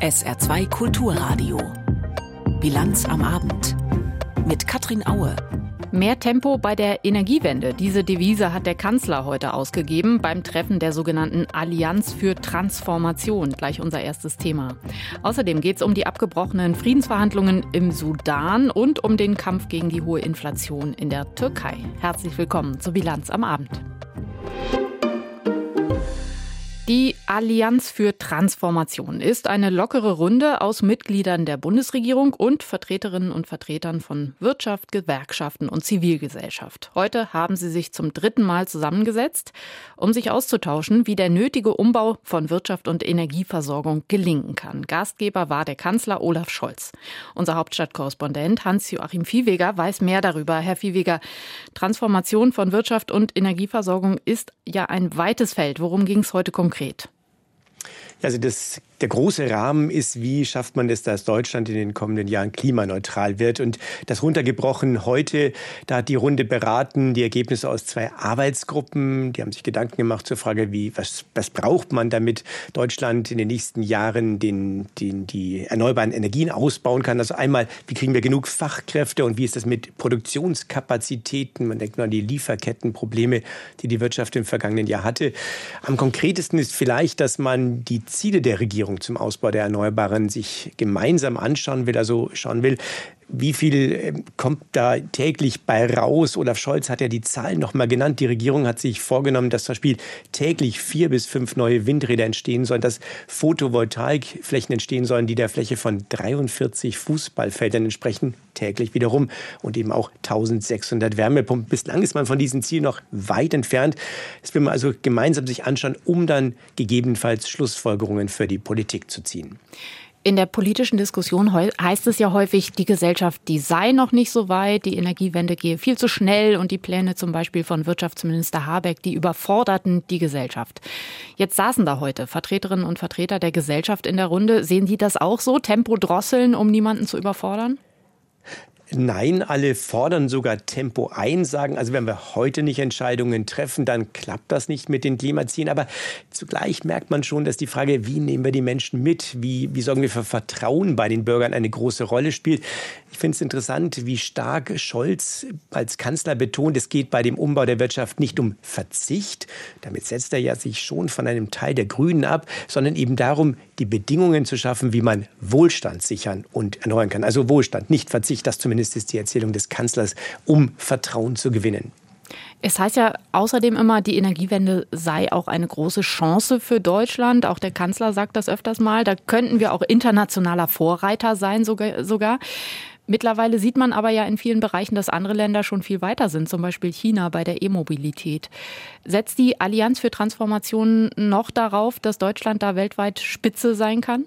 SR2 Kulturradio. Bilanz am Abend. Mit Katrin Aue. Mehr Tempo bei der Energiewende. Diese Devise hat der Kanzler heute ausgegeben beim Treffen der sogenannten Allianz für Transformation. Gleich unser erstes Thema. Außerdem geht es um die abgebrochenen Friedensverhandlungen im Sudan und um den Kampf gegen die hohe Inflation in der Türkei. Herzlich willkommen zur Bilanz am Abend. Die Allianz für Transformation ist eine lockere Runde aus Mitgliedern der Bundesregierung und Vertreterinnen und Vertretern von Wirtschaft, Gewerkschaften und Zivilgesellschaft. Heute haben sie sich zum dritten Mal zusammengesetzt, um sich auszutauschen, wie der nötige Umbau von Wirtschaft und Energieversorgung gelingen kann. Gastgeber war der Kanzler Olaf Scholz. Unser Hauptstadtkorrespondent Hans-Joachim Viehweger weiß mehr darüber. Herr Viehweger, Transformation von Wirtschaft und Energieversorgung ist ja ein weites Feld. Worum ging es heute konkret? Konkret? Also das der große Rahmen ist, wie schafft man es, dass Deutschland in den kommenden Jahren klimaneutral wird. Und das runtergebrochen heute, da hat die Runde beraten, die Ergebnisse aus zwei Arbeitsgruppen, die haben sich Gedanken gemacht zur Frage, wie, was, was braucht man, damit Deutschland in den nächsten Jahren den, den, die erneuerbaren Energien ausbauen kann. Also einmal, wie kriegen wir genug Fachkräfte und wie ist das mit Produktionskapazitäten? Man denkt nur an die Lieferkettenprobleme, die die Wirtschaft im vergangenen Jahr hatte. Am konkretesten ist vielleicht, dass man die Ziele der Regierung zum Ausbau der Erneuerbaren sich gemeinsam anschauen will, also schauen will, wie viel ähm, kommt da täglich bei raus? Olaf Scholz hat ja die Zahlen noch mal genannt. Die Regierung hat sich vorgenommen, dass zum Beispiel täglich vier bis fünf neue Windräder entstehen sollen, dass Photovoltaikflächen entstehen sollen, die der Fläche von 43 Fußballfeldern entsprechen, täglich wiederum und eben auch 1600 Wärmepumpen. Bislang ist man von diesem Ziel noch weit entfernt. Das will man also gemeinsam sich anschauen, um dann gegebenenfalls Schlussfolgerungen für die Politik zu ziehen. In der politischen Diskussion heißt es ja häufig, die Gesellschaft, die sei noch nicht so weit, die Energiewende gehe viel zu schnell und die Pläne zum Beispiel von Wirtschaftsminister Habeck, die überforderten die Gesellschaft. Jetzt saßen da heute Vertreterinnen und Vertreter der Gesellschaft in der Runde. Sehen Sie das auch so? Tempo drosseln, um niemanden zu überfordern? Nein, alle fordern sogar Tempo ein, sagen, also wenn wir heute nicht Entscheidungen treffen, dann klappt das nicht mit den Klimazielen. Aber zugleich merkt man schon, dass die Frage, wie nehmen wir die Menschen mit, wie, wie sorgen wir für Vertrauen bei den Bürgern, eine große Rolle spielt. Ich finde es interessant, wie stark Scholz als Kanzler betont, es geht bei dem Umbau der Wirtschaft nicht um Verzicht. Damit setzt er ja sich schon von einem Teil der Grünen ab, sondern eben darum, die Bedingungen zu schaffen, wie man Wohlstand sichern und erneuern kann. Also Wohlstand, nicht Verzicht, das zumindest ist die Erzählung des Kanzlers, um Vertrauen zu gewinnen. Es heißt ja außerdem immer, die Energiewende sei auch eine große Chance für Deutschland. Auch der Kanzler sagt das öfters mal. Da könnten wir auch internationaler Vorreiter sein sogar. Mittlerweile sieht man aber ja in vielen Bereichen, dass andere Länder schon viel weiter sind, zum Beispiel China bei der E-Mobilität. Setzt die Allianz für Transformation noch darauf, dass Deutschland da weltweit Spitze sein kann?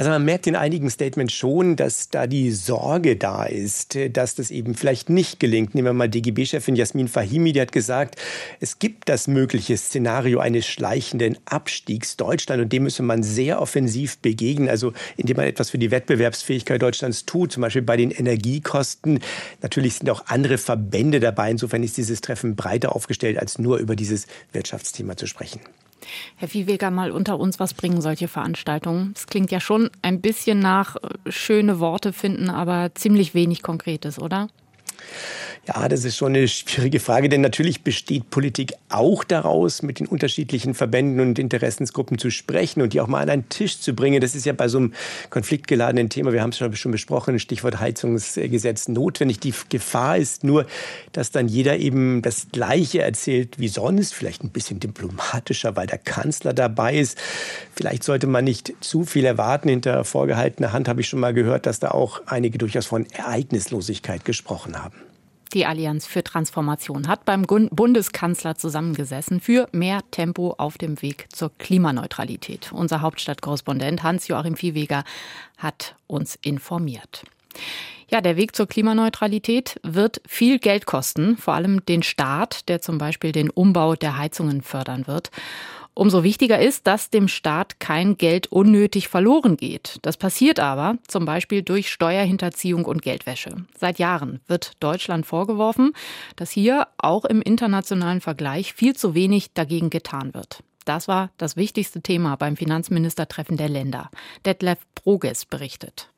Also man merkt in einigen Statements schon, dass da die Sorge da ist, dass das eben vielleicht nicht gelingt. Nehmen wir mal DGB-Chefin Jasmin Fahimi, die hat gesagt, es gibt das mögliche Szenario eines schleichenden Abstiegs Deutschland und dem müsse man sehr offensiv begegnen, also indem man etwas für die Wettbewerbsfähigkeit Deutschlands tut, zum Beispiel bei den Energiekosten. Natürlich sind auch andere Verbände dabei. Insofern ist dieses Treffen breiter aufgestellt, als nur über dieses Wirtschaftsthema zu sprechen. Herr Viehweger, mal unter uns, was bringen solche Veranstaltungen? Es klingt ja schon ein bisschen nach äh, schöne Worte finden, aber ziemlich wenig Konkretes, oder? Ja, das ist schon eine schwierige Frage, denn natürlich besteht Politik auch daraus, mit den unterschiedlichen Verbänden und Interessensgruppen zu sprechen und die auch mal an einen Tisch zu bringen. Das ist ja bei so einem konfliktgeladenen Thema, wir haben es schon besprochen, Stichwort Heizungsgesetz notwendig. Die Gefahr ist nur, dass dann jeder eben das Gleiche erzählt wie sonst, vielleicht ein bisschen diplomatischer, weil der Kanzler dabei ist. Vielleicht sollte man nicht zu viel erwarten. Hinter vorgehaltener Hand habe ich schon mal gehört, dass da auch einige durchaus von Ereignislosigkeit gesprochen haben. Die Allianz für Transformation hat beim Bundeskanzler zusammengesessen für mehr Tempo auf dem Weg zur Klimaneutralität. Unser Hauptstadtkorrespondent Hans-Joachim Viehweger hat uns informiert. Ja, der Weg zur Klimaneutralität wird viel Geld kosten, vor allem den Staat, der zum Beispiel den Umbau der Heizungen fördern wird. Umso wichtiger ist, dass dem Staat kein Geld unnötig verloren geht. Das passiert aber zum Beispiel durch Steuerhinterziehung und Geldwäsche. Seit Jahren wird Deutschland vorgeworfen, dass hier auch im internationalen Vergleich viel zu wenig dagegen getan wird. Das war das wichtigste Thema beim Finanzministertreffen der Länder. Detlef Proges berichtet.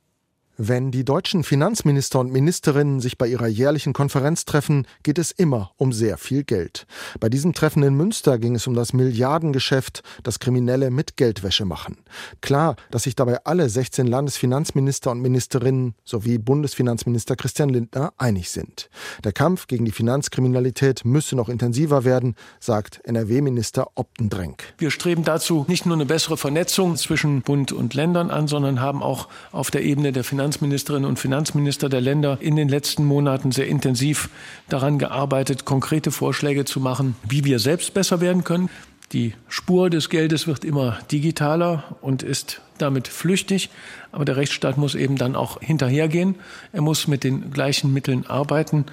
Wenn die deutschen Finanzminister und Ministerinnen sich bei ihrer jährlichen Konferenz treffen, geht es immer um sehr viel Geld. Bei diesem Treffen in Münster ging es um das Milliardengeschäft, das Kriminelle mit Geldwäsche machen. Klar, dass sich dabei alle 16 Landesfinanzminister und Ministerinnen sowie Bundesfinanzminister Christian Lindner einig sind. Der Kampf gegen die Finanzkriminalität müsse noch intensiver werden, sagt NRW-Minister Optendrenk. Wir streben dazu nicht nur eine bessere Vernetzung zwischen Bund und Ländern an, sondern haben auch auf der Ebene der Finanz Finanzministerinnen und Finanzminister der Länder in den letzten Monaten sehr intensiv daran gearbeitet, konkrete Vorschläge zu machen, wie wir selbst besser werden können. Die Spur des Geldes wird immer digitaler und ist damit flüchtig. Aber der Rechtsstaat muss eben dann auch hinterhergehen. Er muss mit den gleichen Mitteln arbeiten.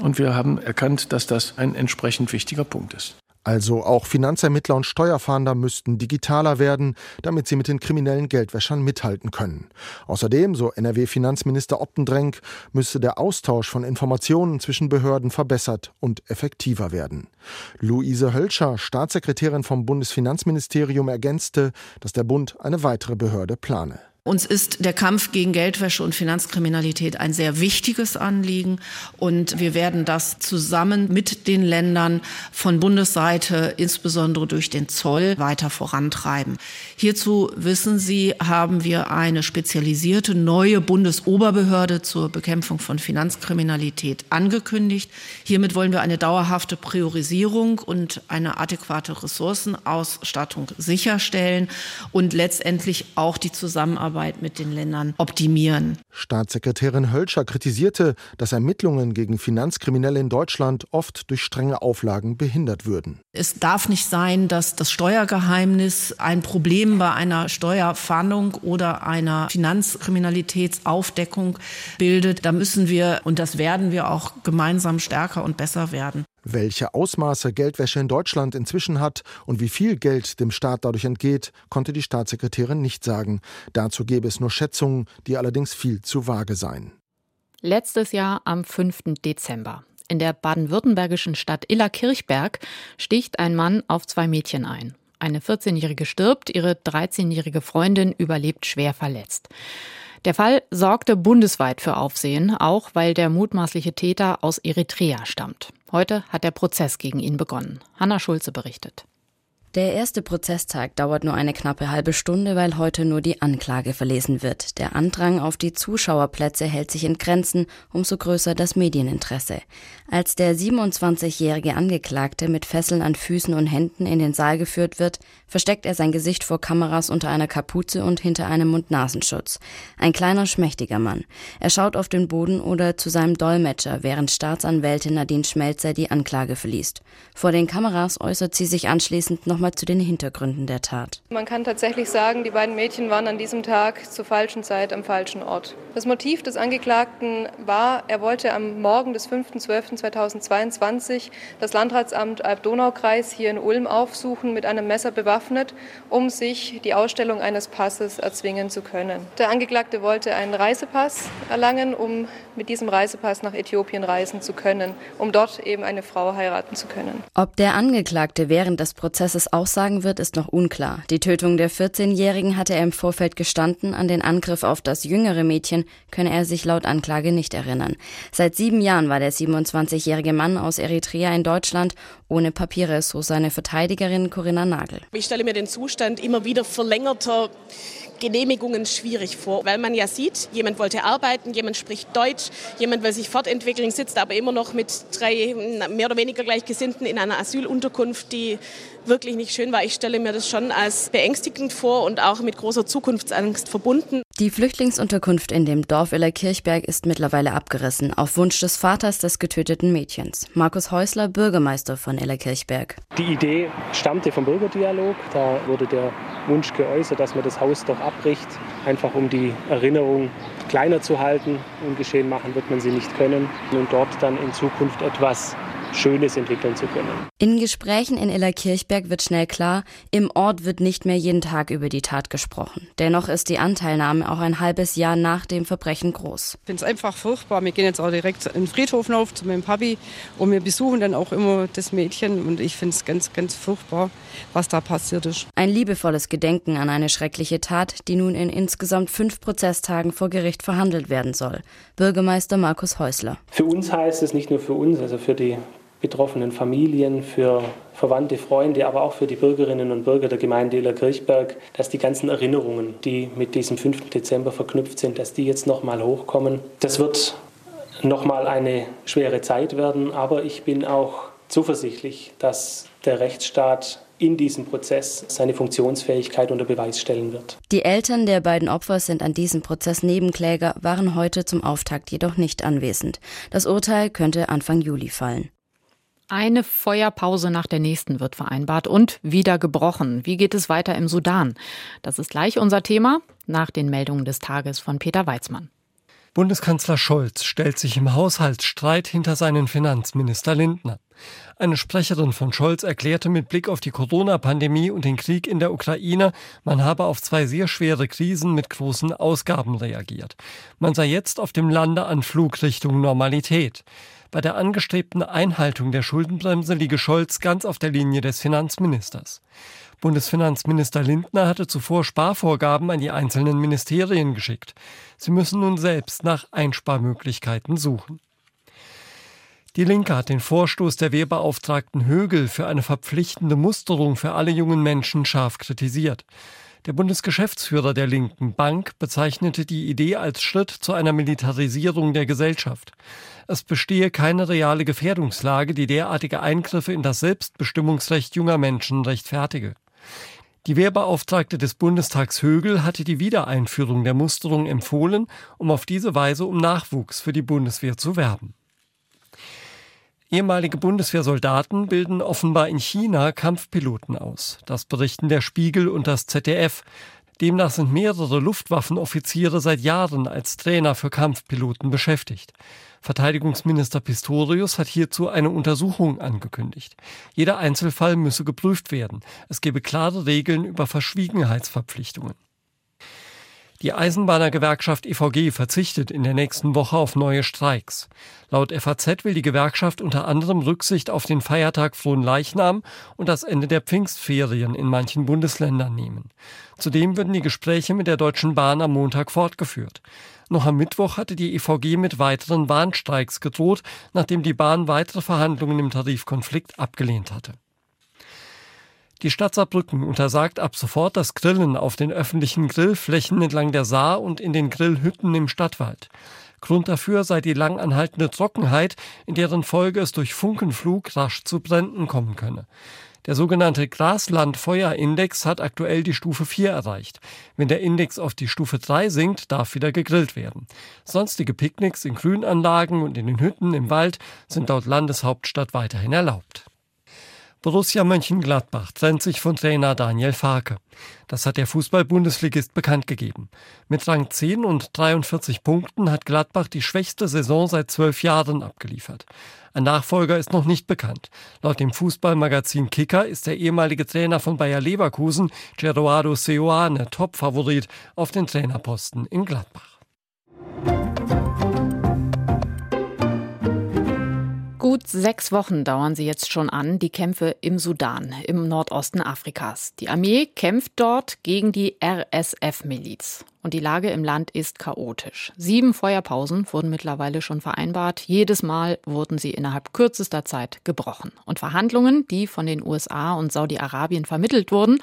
Und wir haben erkannt, dass das ein entsprechend wichtiger Punkt ist. Also auch Finanzermittler und Steuerfahnder müssten digitaler werden, damit sie mit den kriminellen Geldwäschern mithalten können. Außerdem, so NRW-Finanzminister Optendrenk, müsste der Austausch von Informationen zwischen Behörden verbessert und effektiver werden. Luise Hölscher, Staatssekretärin vom Bundesfinanzministerium, ergänzte, dass der Bund eine weitere Behörde plane. Uns ist der Kampf gegen Geldwäsche und Finanzkriminalität ein sehr wichtiges Anliegen und wir werden das zusammen mit den Ländern von Bundesseite, insbesondere durch den Zoll, weiter vorantreiben. Hierzu, wissen Sie, haben wir eine spezialisierte neue Bundesoberbehörde zur Bekämpfung von Finanzkriminalität angekündigt. Hiermit wollen wir eine dauerhafte Priorisierung und eine adäquate Ressourcenausstattung sicherstellen und letztendlich auch die Zusammenarbeit Zusammenarbeit mit den Ländern optimieren. Staatssekretärin Hölscher kritisierte, dass Ermittlungen gegen Finanzkriminelle in Deutschland oft durch strenge Auflagen behindert würden. Es darf nicht sein, dass das Steuergeheimnis ein Problem bei einer Steuerfahndung oder einer Finanzkriminalitätsaufdeckung bildet. Da müssen wir, und das werden wir auch gemeinsam stärker und besser werden. Welche Ausmaße Geldwäsche in Deutschland inzwischen hat und wie viel Geld dem Staat dadurch entgeht, konnte die Staatssekretärin nicht sagen. Dazu gäbe es nur Schätzungen, die allerdings viel zu vage seien. Letztes Jahr am 5. Dezember. In der baden-württembergischen Stadt Illerkirchberg sticht ein Mann auf zwei Mädchen ein. Eine 14-Jährige stirbt, ihre 13-jährige Freundin überlebt schwer verletzt. Der Fall sorgte bundesweit für Aufsehen, auch weil der mutmaßliche Täter aus Eritrea stammt. Heute hat der Prozess gegen ihn begonnen. Hanna Schulze berichtet. Der erste Prozesstag dauert nur eine knappe halbe Stunde, weil heute nur die Anklage verlesen wird. Der Andrang auf die Zuschauerplätze hält sich in Grenzen, umso größer das Medieninteresse. Als der 27-jährige Angeklagte mit Fesseln an Füßen und Händen in den Saal geführt wird, versteckt er sein Gesicht vor Kameras unter einer Kapuze und hinter einem Mund-Nasenschutz. Ein kleiner, schmächtiger Mann. Er schaut auf den Boden oder zu seinem Dolmetscher, während Staatsanwältin Nadine Schmelzer die Anklage verliest. Vor den Kameras äußert sie sich anschließend noch nochmal zu den Hintergründen der Tat. Man kann tatsächlich sagen, die beiden Mädchen waren an diesem Tag zur falschen Zeit am falschen Ort. Das Motiv des Angeklagten war, er wollte am Morgen des 5.12.2022 das Landratsamt Alb-Donau-Kreis hier in Ulm aufsuchen, mit einem Messer bewaffnet, um sich die Ausstellung eines Passes erzwingen zu können. Der Angeklagte wollte einen Reisepass erlangen, um mit diesem Reisepass nach Äthiopien reisen zu können, um dort eben eine Frau heiraten zu können. Ob der Angeklagte während des Prozesses aussagen wird, ist noch unklar. Die Tötung der 14-Jährigen hatte er im Vorfeld gestanden, an den Angriff auf das jüngere Mädchen könne er sich laut Anklage nicht erinnern. Seit sieben Jahren war der 27-jährige Mann aus Eritrea in Deutschland ohne Papiere, so seine Verteidigerin Corinna Nagel. Ich stelle mir den Zustand immer wieder verlängerter Genehmigungen schwierig vor, weil man ja sieht, jemand wollte arbeiten, jemand spricht Deutsch, jemand will sich fortentwickeln, sitzt aber immer noch mit drei mehr oder weniger Gleichgesinnten in einer Asylunterkunft, die wirklich nicht schön war. Ich stelle mir das schon als beängstigend vor und auch mit großer Zukunftsangst verbunden. Die Flüchtlingsunterkunft in dem Dorf Illerkirchberg ist mittlerweile abgerissen, auf Wunsch des Vaters des getöteten Mädchens. Markus Häusler, Bürgermeister von Illerkirchberg. Die Idee stammte vom Bürgerdialog. Da wurde der Wunsch geäußert, dass man das Haus doch abbricht, einfach um die Erinnerung kleiner zu halten. Ungeschehen machen wird man sie nicht können und dort dann in Zukunft etwas Schönes entwickeln zu können. In Gesprächen in Illerkirchberg wird schnell klar, im Ort wird nicht mehr jeden Tag über die Tat gesprochen. Dennoch ist die Anteilnahme auch ein halbes Jahr nach dem Verbrechen groß. Ich finde es einfach furchtbar. Wir gehen jetzt auch direkt in den Friedhof auf zu meinem Papi und wir besuchen dann auch immer das Mädchen und ich finde es ganz, ganz furchtbar, was da passiert ist. Ein liebevolles Gedenken an eine schreckliche Tat, die nun in insgesamt fünf Prozesstagen vor Gericht verhandelt werden soll. Bürgermeister Markus Häusler. Für uns heißt es nicht nur für uns, also für die betroffenen Familien, für Verwandte, Freunde, aber auch für die Bürgerinnen und Bürger der Gemeinde Illerkirchberg, dass die ganzen Erinnerungen, die mit diesem 5. Dezember verknüpft sind, dass die jetzt nochmal hochkommen. Das wird nochmal eine schwere Zeit werden, aber ich bin auch zuversichtlich, dass der Rechtsstaat in diesem Prozess seine Funktionsfähigkeit unter Beweis stellen wird. Die Eltern der beiden Opfer sind an diesem Prozess Nebenkläger, waren heute zum Auftakt jedoch nicht anwesend. Das Urteil könnte Anfang Juli fallen. Eine Feuerpause nach der nächsten wird vereinbart und wieder gebrochen. Wie geht es weiter im Sudan? Das ist gleich unser Thema nach den Meldungen des Tages von Peter Weizmann. Bundeskanzler Scholz stellt sich im Haushaltsstreit hinter seinen Finanzminister Lindner. Eine Sprecherin von Scholz erklärte mit Blick auf die Corona-Pandemie und den Krieg in der Ukraine, man habe auf zwei sehr schwere Krisen mit großen Ausgaben reagiert. Man sei jetzt auf dem Landeanflug Richtung Normalität. Bei der angestrebten Einhaltung der Schuldenbremse liege Scholz ganz auf der Linie des Finanzministers. Bundesfinanzminister Lindner hatte zuvor Sparvorgaben an die einzelnen Ministerien geschickt. Sie müssen nun selbst nach Einsparmöglichkeiten suchen. Die Linke hat den Vorstoß der Wehrbeauftragten Högel für eine verpflichtende Musterung für alle jungen Menschen scharf kritisiert. Der Bundesgeschäftsführer der Linken Bank bezeichnete die Idee als Schritt zu einer Militarisierung der Gesellschaft. Es bestehe keine reale Gefährdungslage, die derartige Eingriffe in das Selbstbestimmungsrecht junger Menschen rechtfertige. Die Wehrbeauftragte des Bundestags Högel hatte die Wiedereinführung der Musterung empfohlen, um auf diese Weise um Nachwuchs für die Bundeswehr zu werben. Ehemalige Bundeswehrsoldaten bilden offenbar in China Kampfpiloten aus. Das berichten der Spiegel und das ZDF. Demnach sind mehrere Luftwaffenoffiziere seit Jahren als Trainer für Kampfpiloten beschäftigt. Verteidigungsminister Pistorius hat hierzu eine Untersuchung angekündigt. Jeder Einzelfall müsse geprüft werden. Es gebe klare Regeln über Verschwiegenheitsverpflichtungen. Die Eisenbahnergewerkschaft EVG verzichtet in der nächsten Woche auf neue Streiks. Laut FAZ will die Gewerkschaft unter anderem Rücksicht auf den Feiertag Frohen Leichnam und das Ende der Pfingstferien in manchen Bundesländern nehmen. Zudem würden die Gespräche mit der Deutschen Bahn am Montag fortgeführt. Noch am Mittwoch hatte die EVG mit weiteren Bahnstreiks gedroht, nachdem die Bahn weitere Verhandlungen im Tarifkonflikt abgelehnt hatte. Die Stadt Saarbrücken untersagt ab sofort das Grillen auf den öffentlichen Grillflächen entlang der Saar und in den Grillhütten im Stadtwald. Grund dafür sei die lang anhaltende Trockenheit, in deren Folge es durch Funkenflug rasch zu Bränden kommen könne. Der sogenannte Graslandfeuerindex hat aktuell die Stufe 4 erreicht. Wenn der Index auf die Stufe 3 sinkt, darf wieder gegrillt werden. Sonstige Picknicks in Grünanlagen und in den Hütten im Wald sind laut Landeshauptstadt weiterhin erlaubt. Borussia Mönchengladbach trennt sich von Trainer Daniel Farke. Das hat der Fußball-Bundesligist bekannt gegeben. Mit Rang 10 und 43 Punkten hat Gladbach die schwächste Saison seit zwölf Jahren abgeliefert. Ein Nachfolger ist noch nicht bekannt. Laut dem Fußballmagazin Kicker ist der ehemalige Trainer von Bayer Leverkusen, Gerardo Seoane, Topfavorit auf den Trainerposten in Gladbach. Sechs Wochen dauern sie jetzt schon an, die Kämpfe im Sudan, im Nordosten Afrikas. Die Armee kämpft dort gegen die RSF-Miliz. Und die Lage im Land ist chaotisch. Sieben Feuerpausen wurden mittlerweile schon vereinbart. Jedes Mal wurden sie innerhalb kürzester Zeit gebrochen. Und Verhandlungen, die von den USA und Saudi-Arabien vermittelt wurden,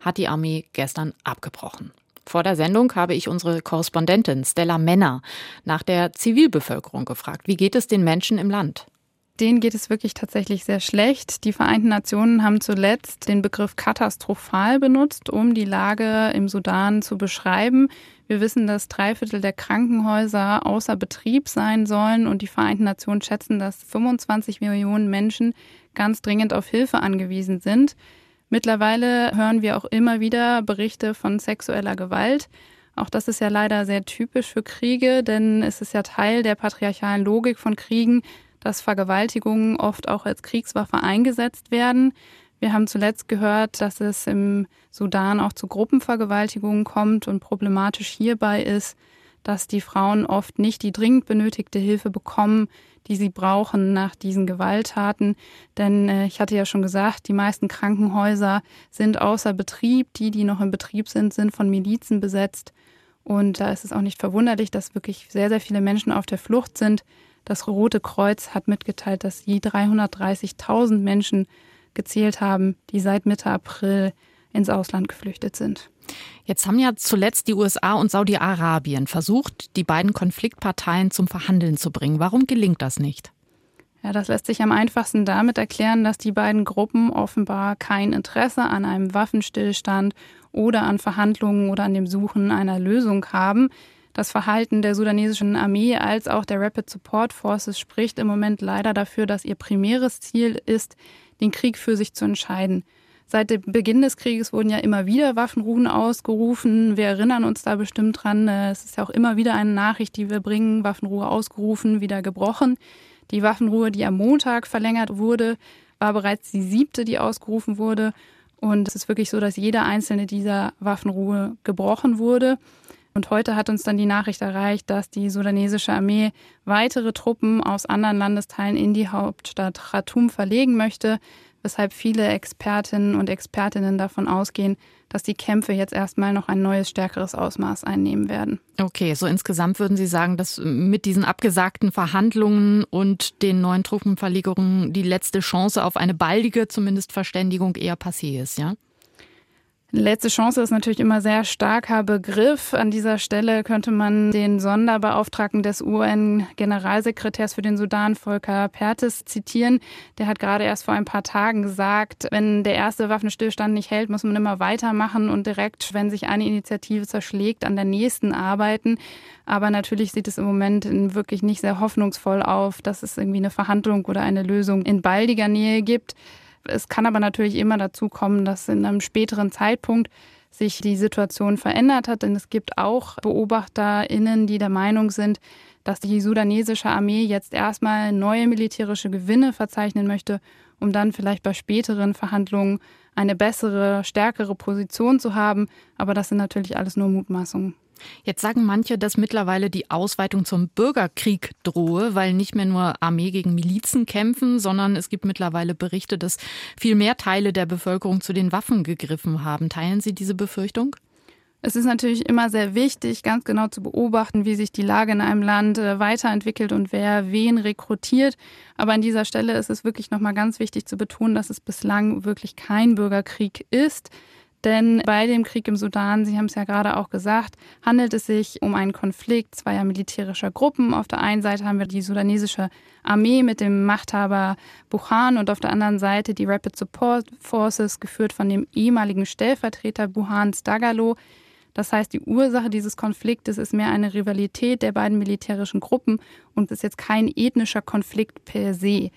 hat die Armee gestern abgebrochen. Vor der Sendung habe ich unsere Korrespondentin Stella Männer nach der Zivilbevölkerung gefragt. Wie geht es den Menschen im Land? Denen geht es wirklich tatsächlich sehr schlecht. Die Vereinten Nationen haben zuletzt den Begriff katastrophal benutzt, um die Lage im Sudan zu beschreiben. Wir wissen, dass drei Viertel der Krankenhäuser außer Betrieb sein sollen und die Vereinten Nationen schätzen, dass 25 Millionen Menschen ganz dringend auf Hilfe angewiesen sind. Mittlerweile hören wir auch immer wieder Berichte von sexueller Gewalt. Auch das ist ja leider sehr typisch für Kriege, denn es ist ja Teil der patriarchalen Logik von Kriegen, dass Vergewaltigungen oft auch als Kriegswaffe eingesetzt werden. Wir haben zuletzt gehört, dass es im Sudan auch zu Gruppenvergewaltigungen kommt und problematisch hierbei ist, dass die Frauen oft nicht die dringend benötigte Hilfe bekommen, die sie brauchen nach diesen Gewalttaten. Denn äh, ich hatte ja schon gesagt, die meisten Krankenhäuser sind außer Betrieb. Die, die noch im Betrieb sind, sind von Milizen besetzt. Und da ist es auch nicht verwunderlich, dass wirklich sehr, sehr viele Menschen auf der Flucht sind. Das Rote Kreuz hat mitgeteilt, dass sie 330.000 Menschen gezählt haben, die seit Mitte April ins Ausland geflüchtet sind. Jetzt haben ja zuletzt die USA und Saudi-Arabien versucht, die beiden Konfliktparteien zum Verhandeln zu bringen. Warum gelingt das nicht? Ja, das lässt sich am einfachsten damit erklären, dass die beiden Gruppen offenbar kein Interesse an einem Waffenstillstand oder an Verhandlungen oder an dem Suchen einer Lösung haben. Das Verhalten der sudanesischen Armee als auch der Rapid Support Forces spricht im Moment leider dafür, dass ihr primäres Ziel ist, den Krieg für sich zu entscheiden. Seit dem Beginn des Krieges wurden ja immer wieder Waffenruhen ausgerufen. Wir erinnern uns da bestimmt dran. Äh, es ist ja auch immer wieder eine Nachricht, die wir bringen. Waffenruhe ausgerufen, wieder gebrochen. Die Waffenruhe, die am Montag verlängert wurde, war bereits die siebte, die ausgerufen wurde. Und es ist wirklich so, dass jede einzelne dieser Waffenruhe gebrochen wurde. Und heute hat uns dann die Nachricht erreicht, dass die sudanesische Armee weitere Truppen aus anderen Landesteilen in die Hauptstadt Khartoum verlegen möchte weshalb viele Expertinnen und Expertinnen davon ausgehen, dass die Kämpfe jetzt erstmal noch ein neues, stärkeres Ausmaß einnehmen werden. Okay, so insgesamt würden Sie sagen, dass mit diesen abgesagten Verhandlungen und den neuen Truppenverlegungen die letzte Chance auf eine baldige, zumindest Verständigung eher passé ist, ja? Letzte Chance ist natürlich immer sehr starker Begriff. An dieser Stelle könnte man den Sonderbeauftragten des UN-Generalsekretärs für den Sudan, Volker Pertes, zitieren. Der hat gerade erst vor ein paar Tagen gesagt, wenn der erste Waffenstillstand nicht hält, muss man immer weitermachen und direkt, wenn sich eine Initiative zerschlägt, an der nächsten arbeiten. Aber natürlich sieht es im Moment wirklich nicht sehr hoffnungsvoll auf, dass es irgendwie eine Verhandlung oder eine Lösung in baldiger Nähe gibt. Es kann aber natürlich immer dazu kommen, dass in einem späteren Zeitpunkt sich die Situation verändert hat, denn es gibt auch BeobachterInnen, die der Meinung sind, dass die sudanesische Armee jetzt erstmal neue militärische Gewinne verzeichnen möchte, um dann vielleicht bei späteren Verhandlungen eine bessere, stärkere Position zu haben. Aber das sind natürlich alles nur Mutmaßungen. Jetzt sagen manche, dass mittlerweile die Ausweitung zum Bürgerkrieg drohe, weil nicht mehr nur Armee gegen Milizen kämpfen, sondern es gibt mittlerweile Berichte, dass viel mehr Teile der Bevölkerung zu den Waffen gegriffen haben. Teilen Sie diese Befürchtung? Es ist natürlich immer sehr wichtig, ganz genau zu beobachten, wie sich die Lage in einem Land äh, weiterentwickelt und wer wen rekrutiert. Aber an dieser Stelle ist es wirklich nochmal ganz wichtig zu betonen, dass es bislang wirklich kein Bürgerkrieg ist. Denn bei dem Krieg im Sudan, Sie haben es ja gerade auch gesagt, handelt es sich um einen Konflikt zweier militärischer Gruppen. Auf der einen Seite haben wir die sudanesische Armee mit dem Machthaber Buhan und auf der anderen Seite die Rapid Support Forces, geführt von dem ehemaligen Stellvertreter Buhans Dagalo. Das heißt, die Ursache dieses Konfliktes ist mehr eine Rivalität der beiden militärischen Gruppen und ist jetzt kein ethnischer Konflikt per se.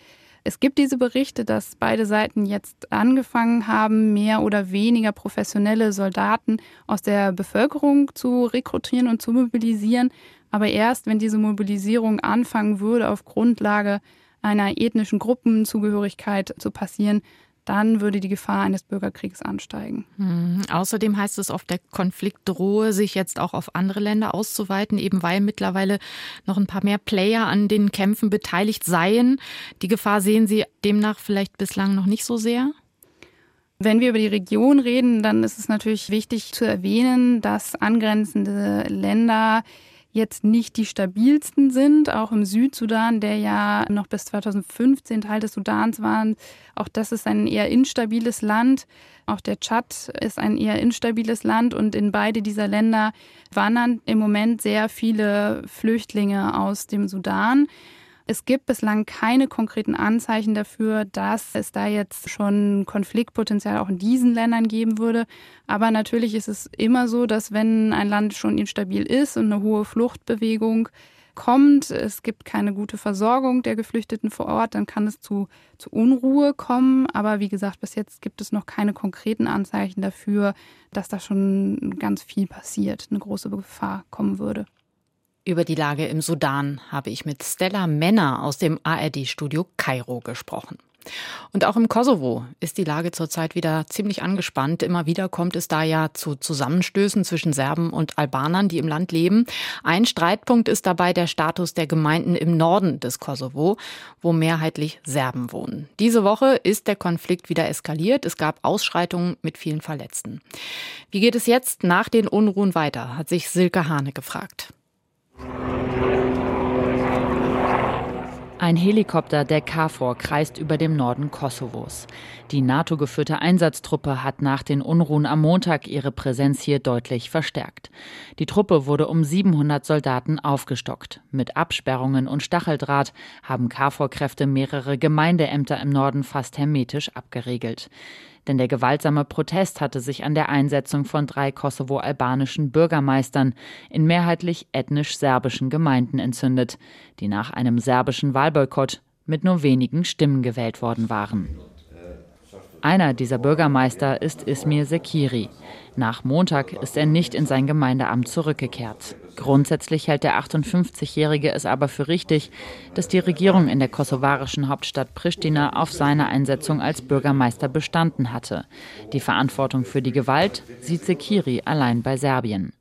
Es gibt diese Berichte, dass beide Seiten jetzt angefangen haben, mehr oder weniger professionelle Soldaten aus der Bevölkerung zu rekrutieren und zu mobilisieren. Aber erst, wenn diese Mobilisierung anfangen würde, auf Grundlage einer ethnischen Gruppenzugehörigkeit zu passieren, dann würde die Gefahr eines Bürgerkriegs ansteigen. Mhm. Außerdem heißt es oft, der Konflikt drohe sich jetzt auch auf andere Länder auszuweiten, eben weil mittlerweile noch ein paar mehr Player an den Kämpfen beteiligt seien. Die Gefahr sehen Sie demnach vielleicht bislang noch nicht so sehr? Wenn wir über die Region reden, dann ist es natürlich wichtig zu erwähnen, dass angrenzende Länder jetzt nicht die stabilsten sind, auch im Südsudan, der ja noch bis 2015 Teil des Sudans war. Auch das ist ein eher instabiles Land. Auch der Tschad ist ein eher instabiles Land und in beide dieser Länder wandern im Moment sehr viele Flüchtlinge aus dem Sudan. Es gibt bislang keine konkreten Anzeichen dafür, dass es da jetzt schon Konfliktpotenzial auch in diesen Ländern geben würde. Aber natürlich ist es immer so, dass wenn ein Land schon instabil ist und eine hohe Fluchtbewegung kommt, es gibt keine gute Versorgung der Geflüchteten vor Ort, dann kann es zu, zu Unruhe kommen. Aber wie gesagt, bis jetzt gibt es noch keine konkreten Anzeichen dafür, dass da schon ganz viel passiert, eine große Gefahr kommen würde. Über die Lage im Sudan habe ich mit Stella Männer aus dem ARD-Studio Kairo gesprochen. Und auch im Kosovo ist die Lage zurzeit wieder ziemlich angespannt. Immer wieder kommt es da ja zu Zusammenstößen zwischen Serben und Albanern, die im Land leben. Ein Streitpunkt ist dabei der Status der Gemeinden im Norden des Kosovo, wo mehrheitlich Serben wohnen. Diese Woche ist der Konflikt wieder eskaliert. Es gab Ausschreitungen mit vielen Verletzten. Wie geht es jetzt nach den Unruhen weiter, hat sich Silke Hane gefragt. Ein Helikopter der KFOR kreist über dem Norden Kosovos. Die NATO-geführte Einsatztruppe hat nach den Unruhen am Montag ihre Präsenz hier deutlich verstärkt. Die Truppe wurde um 700 Soldaten aufgestockt. Mit Absperrungen und Stacheldraht haben KFOR-Kräfte mehrere Gemeindeämter im Norden fast hermetisch abgeriegelt denn der gewaltsame Protest hatte sich an der Einsetzung von drei kosovo-albanischen Bürgermeistern in mehrheitlich ethnisch-serbischen Gemeinden entzündet, die nach einem serbischen Wahlboykott mit nur wenigen Stimmen gewählt worden waren. Einer dieser Bürgermeister ist Ismir Sekiri. Nach Montag ist er nicht in sein Gemeindeamt zurückgekehrt. Grundsätzlich hält der 58-Jährige es aber für richtig, dass die Regierung in der kosovarischen Hauptstadt Pristina auf seine Einsetzung als Bürgermeister bestanden hatte. Die Verantwortung für die Gewalt sieht Sekiri allein bei Serbien.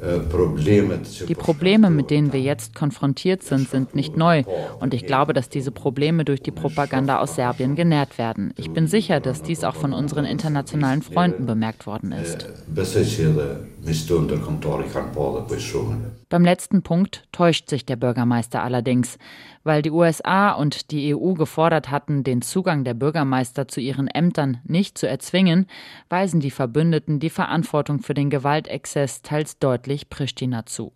Die Probleme, mit denen wir jetzt konfrontiert sind, sind nicht neu. Und ich glaube, dass diese Probleme durch die Propaganda aus Serbien genährt werden. Ich bin sicher, dass dies auch von unseren internationalen Freunden bemerkt worden ist. Beim letzten Punkt täuscht sich der Bürgermeister allerdings. Weil die USA und die EU gefordert hatten, den Zugang der Bürgermeister zu ihren Ämtern nicht zu erzwingen, weisen die Verbündeten die Verantwortung für den Gewaltexzess teils deutlich Pristina zu.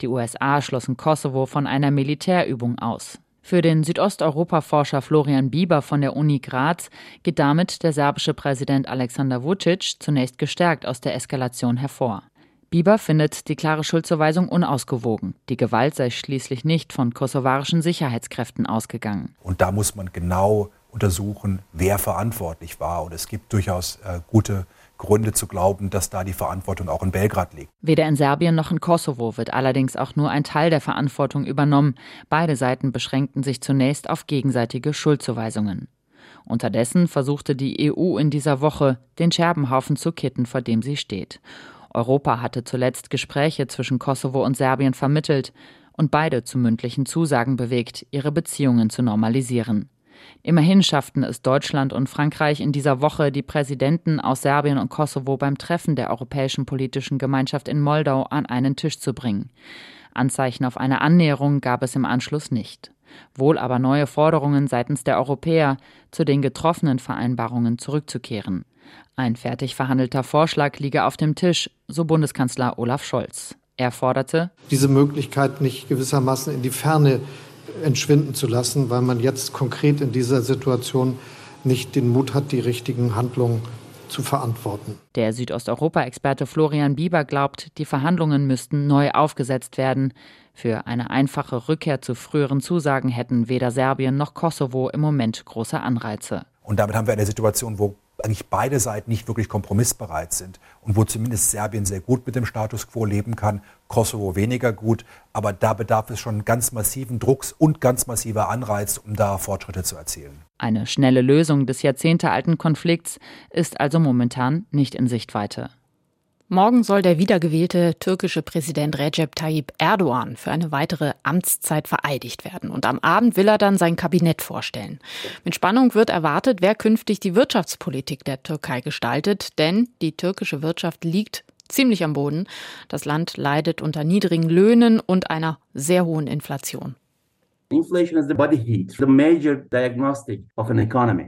Die USA schlossen Kosovo von einer Militärübung aus. Für den Südosteuropa-Forscher Florian Bieber von der Uni Graz geht damit der serbische Präsident Alexander Vucic zunächst gestärkt aus der Eskalation hervor. Bieber findet die klare Schuldzuweisung unausgewogen. Die Gewalt sei schließlich nicht von kosovarischen Sicherheitskräften ausgegangen. Und da muss man genau untersuchen, wer verantwortlich war. Und es gibt durchaus äh, gute Gründe zu glauben, dass da die Verantwortung auch in Belgrad liegt. Weder in Serbien noch in Kosovo wird allerdings auch nur ein Teil der Verantwortung übernommen. Beide Seiten beschränkten sich zunächst auf gegenseitige Schuldzuweisungen. Unterdessen versuchte die EU in dieser Woche, den Scherbenhaufen zu kitten, vor dem sie steht. Europa hatte zuletzt Gespräche zwischen Kosovo und Serbien vermittelt und beide zu mündlichen Zusagen bewegt, ihre Beziehungen zu normalisieren. Immerhin schafften es Deutschland und Frankreich in dieser Woche, die Präsidenten aus Serbien und Kosovo beim Treffen der Europäischen Politischen Gemeinschaft in Moldau an einen Tisch zu bringen. Anzeichen auf eine Annäherung gab es im Anschluss nicht. Wohl aber neue Forderungen seitens der Europäer, zu den getroffenen Vereinbarungen zurückzukehren. Ein fertig verhandelter Vorschlag liege auf dem Tisch, so Bundeskanzler Olaf Scholz. Er forderte, diese Möglichkeit nicht gewissermaßen in die Ferne entschwinden zu lassen, weil man jetzt konkret in dieser Situation nicht den Mut hat, die richtigen Handlungen zu verantworten. Der Südosteuropa-Experte Florian Bieber glaubt, die Verhandlungen müssten neu aufgesetzt werden. Für eine einfache Rückkehr zu früheren Zusagen hätten weder Serbien noch Kosovo im Moment große Anreize. Und damit haben wir eine Situation, wo eigentlich beide Seiten nicht wirklich kompromissbereit sind und wo zumindest Serbien sehr gut mit dem Status quo leben kann, Kosovo weniger gut. Aber da bedarf es schon ganz massiven Drucks und ganz massiver Anreiz, um da Fortschritte zu erzielen. Eine schnelle Lösung des jahrzehntealten Konflikts ist also momentan nicht in Sichtweite. Morgen soll der wiedergewählte türkische Präsident Recep Tayyip Erdogan für eine weitere Amtszeit vereidigt werden. Und am Abend will er dann sein Kabinett vorstellen. Mit Spannung wird erwartet, wer künftig die Wirtschaftspolitik der Türkei gestaltet, denn die türkische Wirtschaft liegt ziemlich am Boden. Das Land leidet unter niedrigen Löhnen und einer sehr hohen Inflation.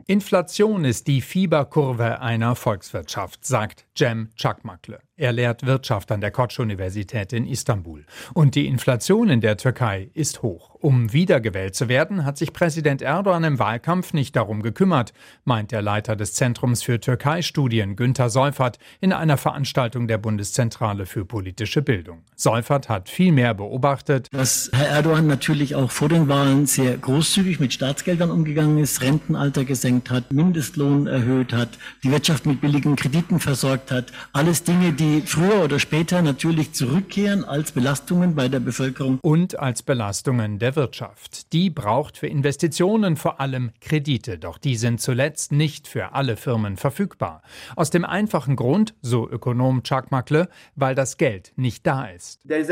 Inflation ist die Fieberkurve einer Volkswirtschaft, sagt Cem Çakmaklı. Er lehrt Wirtschaft an der Koç-Universität in Istanbul. Und die Inflation in der Türkei ist hoch. Um wiedergewählt zu werden, hat sich Präsident Erdogan im Wahlkampf nicht darum gekümmert, meint der Leiter des Zentrums für Türkei-Studien Günter Seufert in einer Veranstaltung der Bundeszentrale für politische Bildung. Seufert hat vielmehr beobachtet, dass Herr Erdogan natürlich auch vor den Wahlen sehr großzügig mit Staatsgeldern umgegangen ist, Rentenalter gesenkt hat, Mindestlohn erhöht hat, die Wirtschaft mit billigen Krediten versorgt hat. Alles Dinge, die die früher oder später natürlich zurückkehren als Belastungen bei der Bevölkerung. Und als Belastungen der Wirtschaft. Die braucht für Investitionen vor allem Kredite, doch die sind zuletzt nicht für alle Firmen verfügbar. Aus dem einfachen Grund, so Ökonom Chuck Makle, weil das Geld nicht da ist. Es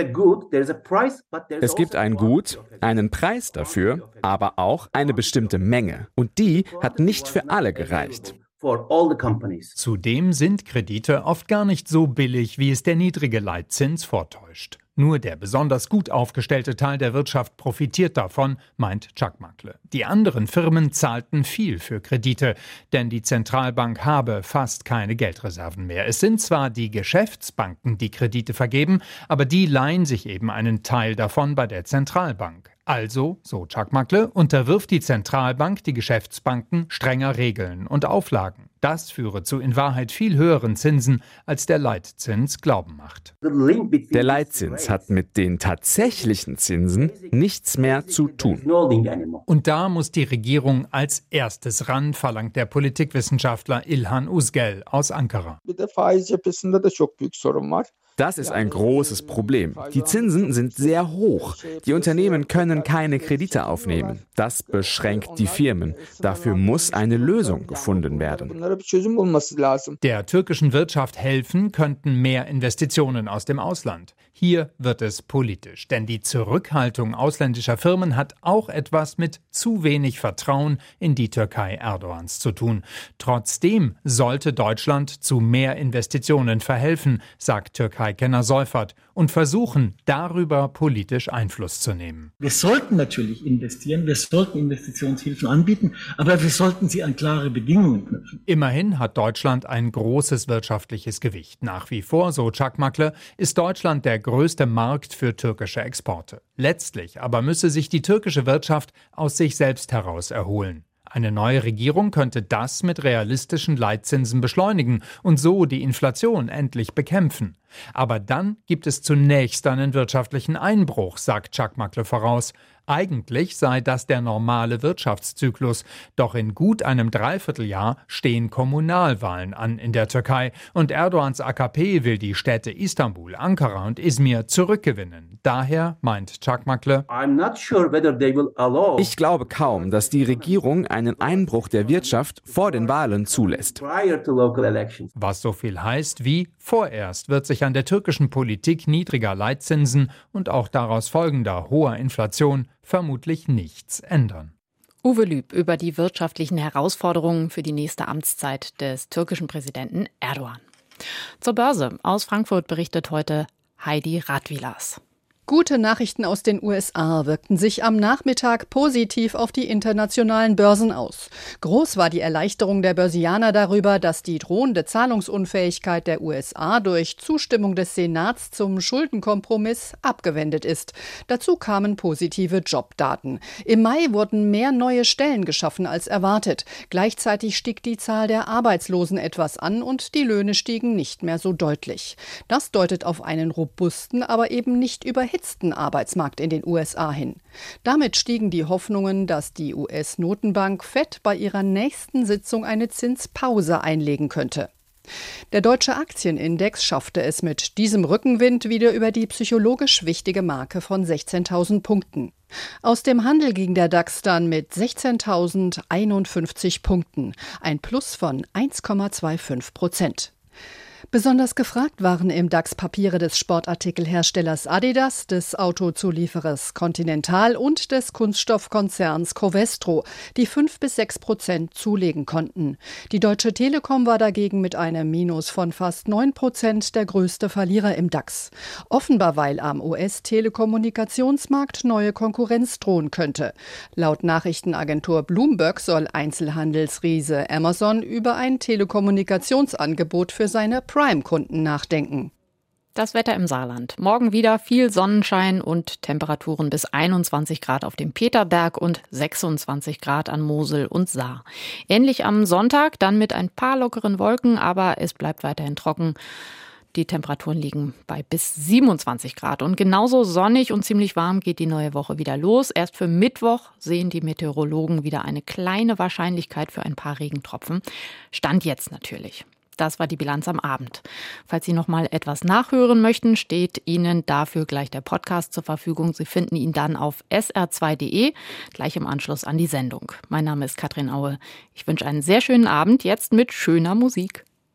gibt ein Gut, einen Preis dafür, aber auch eine bestimmte Menge. Und die hat nicht für alle gereicht. Zudem sind Kredite oft gar nicht so billig, wie es der niedrige Leitzins vortäuscht. Nur der besonders gut aufgestellte Teil der Wirtschaft profitiert davon, meint Chuck Makle. Die anderen Firmen zahlten viel für Kredite, denn die Zentralbank habe fast keine Geldreserven mehr. Es sind zwar die Geschäftsbanken, die Kredite vergeben, aber die leihen sich eben einen Teil davon bei der Zentralbank. Also, so Chuck Makle, unterwirft die Zentralbank die Geschäftsbanken strenger Regeln und Auflagen. Das führe zu in Wahrheit viel höheren Zinsen, als der Leitzins glauben macht. Der Leitzins hat mit den tatsächlichen Zinsen nichts mehr zu tun. Und da muss die Regierung als erstes ran, verlangt der Politikwissenschaftler Ilhan Uzgel aus Ankara. Das ist ein großes Problem. Die Zinsen sind sehr hoch. Die Unternehmen können keine Kredite aufnehmen. Das beschränkt die Firmen. Dafür muss eine Lösung gefunden werden. Der türkischen Wirtschaft helfen könnten mehr Investitionen aus dem Ausland. Hier wird es politisch, denn die Zurückhaltung ausländischer Firmen hat auch etwas mit zu wenig Vertrauen in die Türkei Erdogans zu tun. Trotzdem sollte Deutschland zu mehr Investitionen verhelfen, sagt Türkei-Kenner Seufert, und versuchen, darüber politisch Einfluss zu nehmen. Wir sollten natürlich investieren, wir sollten Investitionshilfen anbieten, aber wir sollten sie an klare Bedingungen knüpfen. Immerhin hat Deutschland ein großes wirtschaftliches Gewicht. Nach wie vor, so Chuck Makle, ist Deutschland der größte Markt für türkische Exporte. Letztlich aber müsse sich die türkische Wirtschaft aus sich selbst heraus erholen. Eine neue Regierung könnte das mit realistischen Leitzinsen beschleunigen und so die Inflation endlich bekämpfen. Aber dann gibt es zunächst einen wirtschaftlichen Einbruch, sagt Chuck Makle voraus. Eigentlich sei das der normale Wirtschaftszyklus, doch in gut einem Dreivierteljahr stehen Kommunalwahlen an in der Türkei und Erdogans AKP will die Städte Istanbul, Ankara und Izmir zurückgewinnen. Daher meint Çakmaklı, ich glaube kaum, dass die Regierung einen Einbruch der Wirtschaft vor den Wahlen zulässt. Was so viel heißt wie vorerst wird sich an der türkischen Politik niedriger Leitzinsen und auch daraus folgender hoher Inflation vermutlich nichts ändern. Uwe Lüb über die wirtschaftlichen Herausforderungen für die nächste Amtszeit des türkischen Präsidenten Erdogan. Zur Börse. Aus Frankfurt berichtet heute Heidi Radwilas. Gute Nachrichten aus den USA wirkten sich am Nachmittag positiv auf die internationalen Börsen aus. Groß war die Erleichterung der Börsianer darüber, dass die drohende Zahlungsunfähigkeit der USA durch Zustimmung des Senats zum Schuldenkompromiss abgewendet ist. Dazu kamen positive Jobdaten. Im Mai wurden mehr neue Stellen geschaffen als erwartet. Gleichzeitig stieg die Zahl der Arbeitslosen etwas an und die Löhne stiegen nicht mehr so deutlich. Das deutet auf einen robusten, aber eben nicht überhitzten überhitzten Arbeitsmarkt in den USA hin. Damit stiegen die Hoffnungen, dass die US-Notenbank Fed bei ihrer nächsten Sitzung eine Zinspause einlegen könnte. Der deutsche Aktienindex schaffte es mit diesem Rückenwind wieder über die psychologisch wichtige Marke von 16.000 Punkten. Aus dem Handel ging der DAX dann mit 16.051 Punkten, ein Plus von 1,25 Prozent. Besonders gefragt waren im DAX Papiere des Sportartikelherstellers Adidas, des Autozulieferers Continental und des Kunststoffkonzerns Covestro, die fünf bis sechs Prozent zulegen konnten. Die Deutsche Telekom war dagegen mit einem Minus von fast neun Prozent der größte Verlierer im DAX. Offenbar weil am US-Telekommunikationsmarkt neue Konkurrenz drohen könnte. Laut Nachrichtenagentur Bloomberg soll Einzelhandelsriese Amazon über ein Telekommunikationsangebot für seine Prime-Kunden nachdenken. Das Wetter im Saarland. Morgen wieder viel Sonnenschein und Temperaturen bis 21 Grad auf dem Peterberg und 26 Grad an Mosel und Saar. Ähnlich am Sonntag, dann mit ein paar lockeren Wolken, aber es bleibt weiterhin trocken. Die Temperaturen liegen bei bis 27 Grad. Und genauso sonnig und ziemlich warm geht die neue Woche wieder los. Erst für Mittwoch sehen die Meteorologen wieder eine kleine Wahrscheinlichkeit für ein paar Regentropfen. Stand jetzt natürlich. Das war die Bilanz am Abend. Falls Sie noch mal etwas nachhören möchten, steht Ihnen dafür gleich der Podcast zur Verfügung. Sie finden ihn dann auf sr2.de, gleich im Anschluss an die Sendung. Mein Name ist Katrin Aue. Ich wünsche einen sehr schönen Abend, jetzt mit schöner Musik.